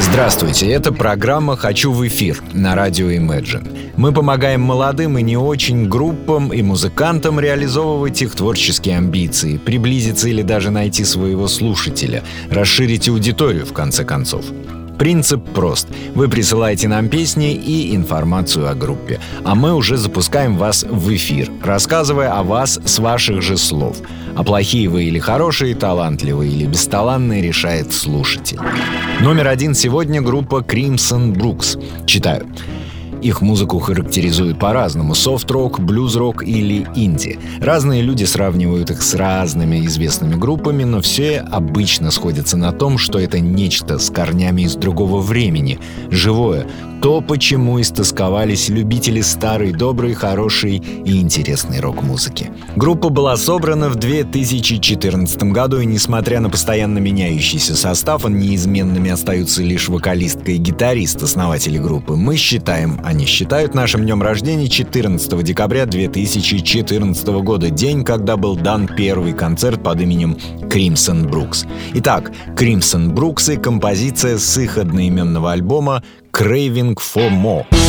Здравствуйте, это программа «Хочу в эфир» на радио Imagine. Мы помогаем молодым и не очень группам и музыкантам реализовывать их творческие амбиции, приблизиться или даже найти своего слушателя, расширить аудиторию в конце концов. Принцип прост. Вы присылаете нам песни и информацию о группе, а мы уже запускаем вас в эфир, рассказывая о вас с ваших же слов. А плохие вы или хорошие, талантливые или бесталанные решает слушатель. Номер один сегодня группа Crimson Brooks. Читаю. Их музыку характеризуют по-разному — софт-рок, блюз-рок или инди. Разные люди сравнивают их с разными известными группами, но все обычно сходятся на том, что это нечто с корнями из другого времени, живое, то, почему истосковались любители старой, доброй, хорошей и интересной рок-музыки. Группа была собрана в 2014 году, и несмотря на постоянно меняющийся состав, неизменными остаются лишь вокалистка и гитарист, основатели группы. Мы считаем, они считают нашим днем рождения 14 декабря 2014 года, день, когда был дан первый концерт под именем Crimson Brooks. Итак, Crimson Brooks и композиция с их одноименного альбома Craving for More.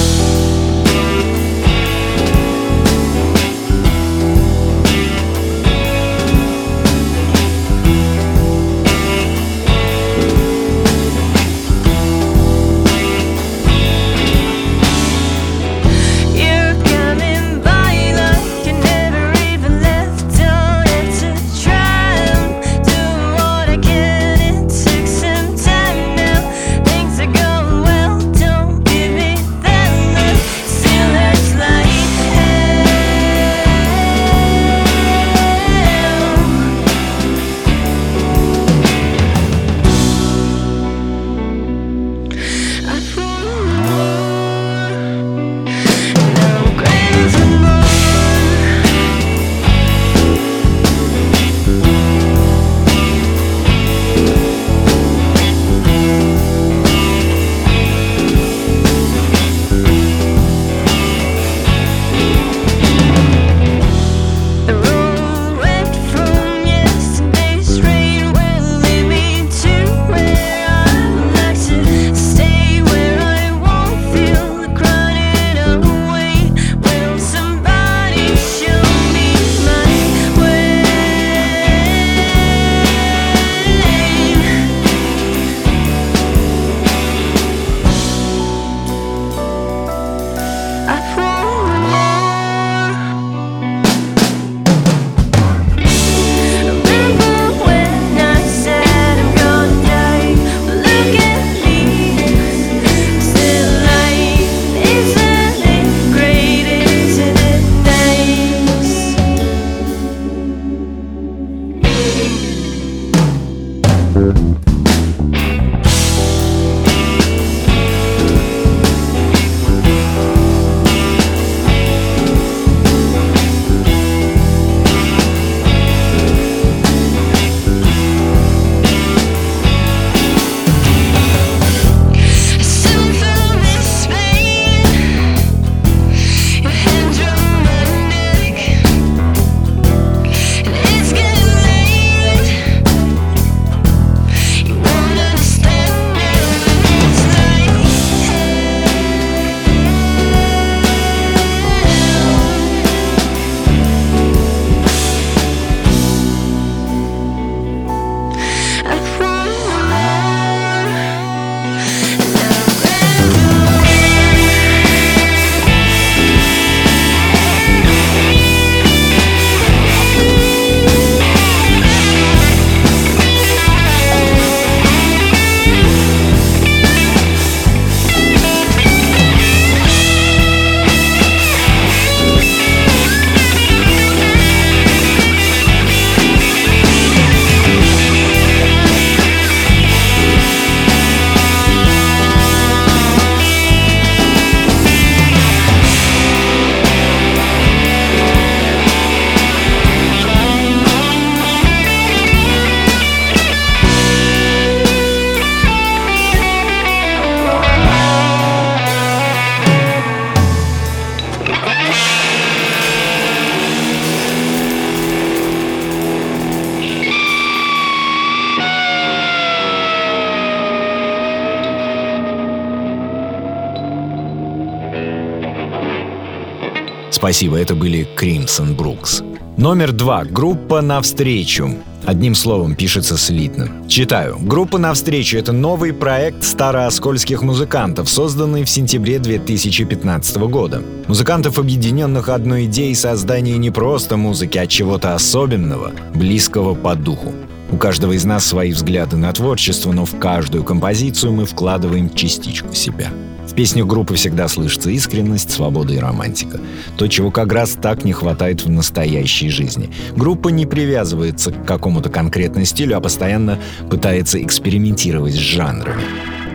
Спасибо, это были Crimson Brooks. Номер два. Группа «Навстречу». Одним словом, пишется слитно. Читаю. Группа «Навстречу» — это новый проект старооскольских музыкантов, созданный в сентябре 2015 года. Музыкантов, объединенных одной идеей создания не просто музыки, а чего-то особенного, близкого по духу. У каждого из нас свои взгляды на творчество, но в каждую композицию мы вкладываем частичку себя. В песнях группы всегда слышится искренность, свобода и романтика. То, чего как раз так не хватает в настоящей жизни. Группа не привязывается к какому-то конкретному стилю, а постоянно пытается экспериментировать с жанрами.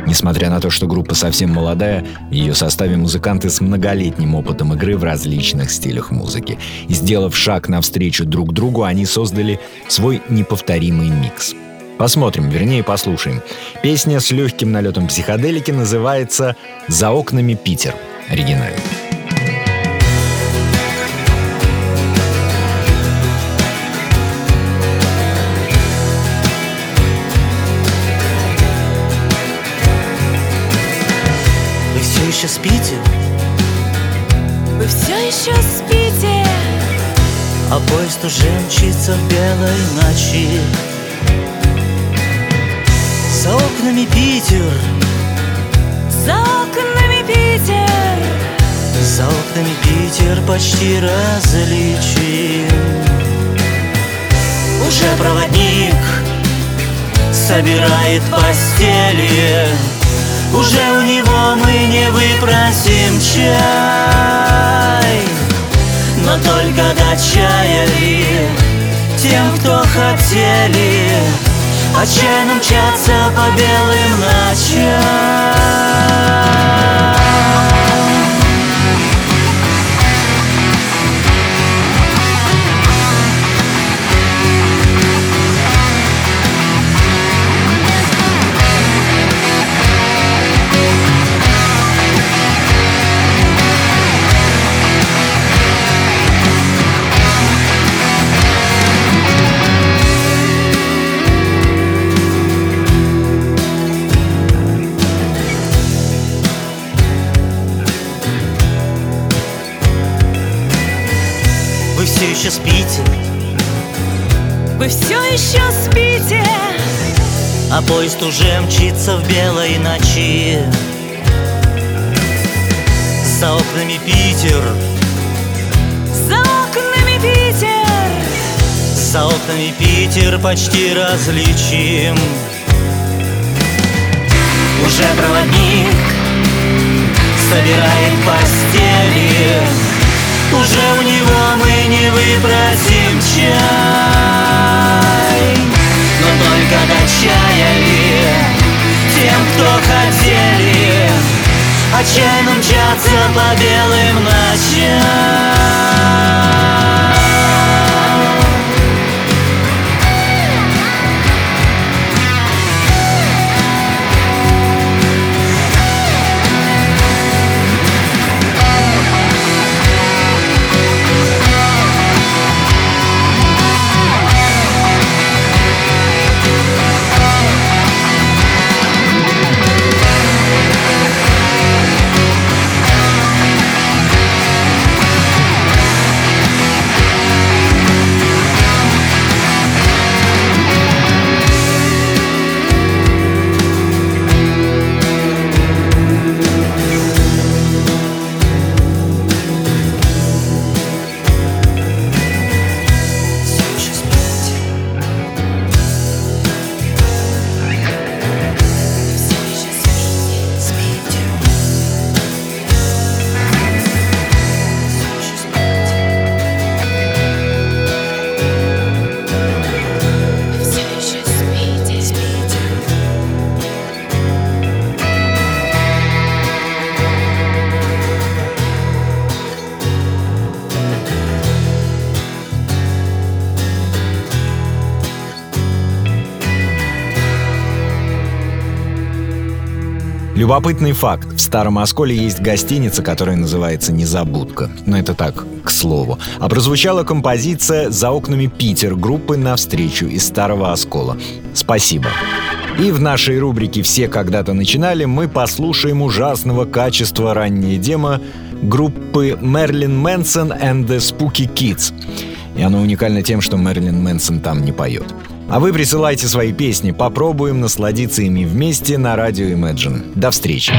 Несмотря на то, что группа совсем молодая, в ее составе музыканты с многолетним опытом игры в различных стилях музыки. И сделав шаг навстречу друг другу, они создали свой неповторимый микс. Посмотрим, вернее послушаем. Песня с легким налетом психоделики называется «За окнами Питер». Оригинально. Спите? Вы все еще спите? А поезд уже мчится в белой ночи. За окнами Питер. За окнами Питер. За окнами Питер почти различим. Уже проводник собирает постели Уже у него мы не выпросим чай. Но только до чая ли Тем, кто хотели. Отчаянно мчаться по белым ночам еще спите, Вы все еще спите? а поезд уже мчится в белой ночи. За окнами Питер, За окнами Питер. За окнами Питер почти различим. Уже проводник собирает постели Уже у него мы не выпросим чай. Но только до чая ли Тем, кто хотели. Отчаянно мчаться по белым ночам Любопытный факт. В Старом Осколе есть гостиница, которая называется «Незабудка». Но это так, к слову. А прозвучала композиция «За окнами Питер» группы «Навстречу» из Старого Оскола. Спасибо. И в нашей рубрике «Все когда-то начинали» мы послушаем ужасного качества раннее демо группы Мерлин Мэнсон and the Spooky Kids. И оно уникально тем, что Мерлин Мэнсон там не поет. А вы присылайте свои песни, попробуем насладиться ими вместе на радио Imagine. До встречи!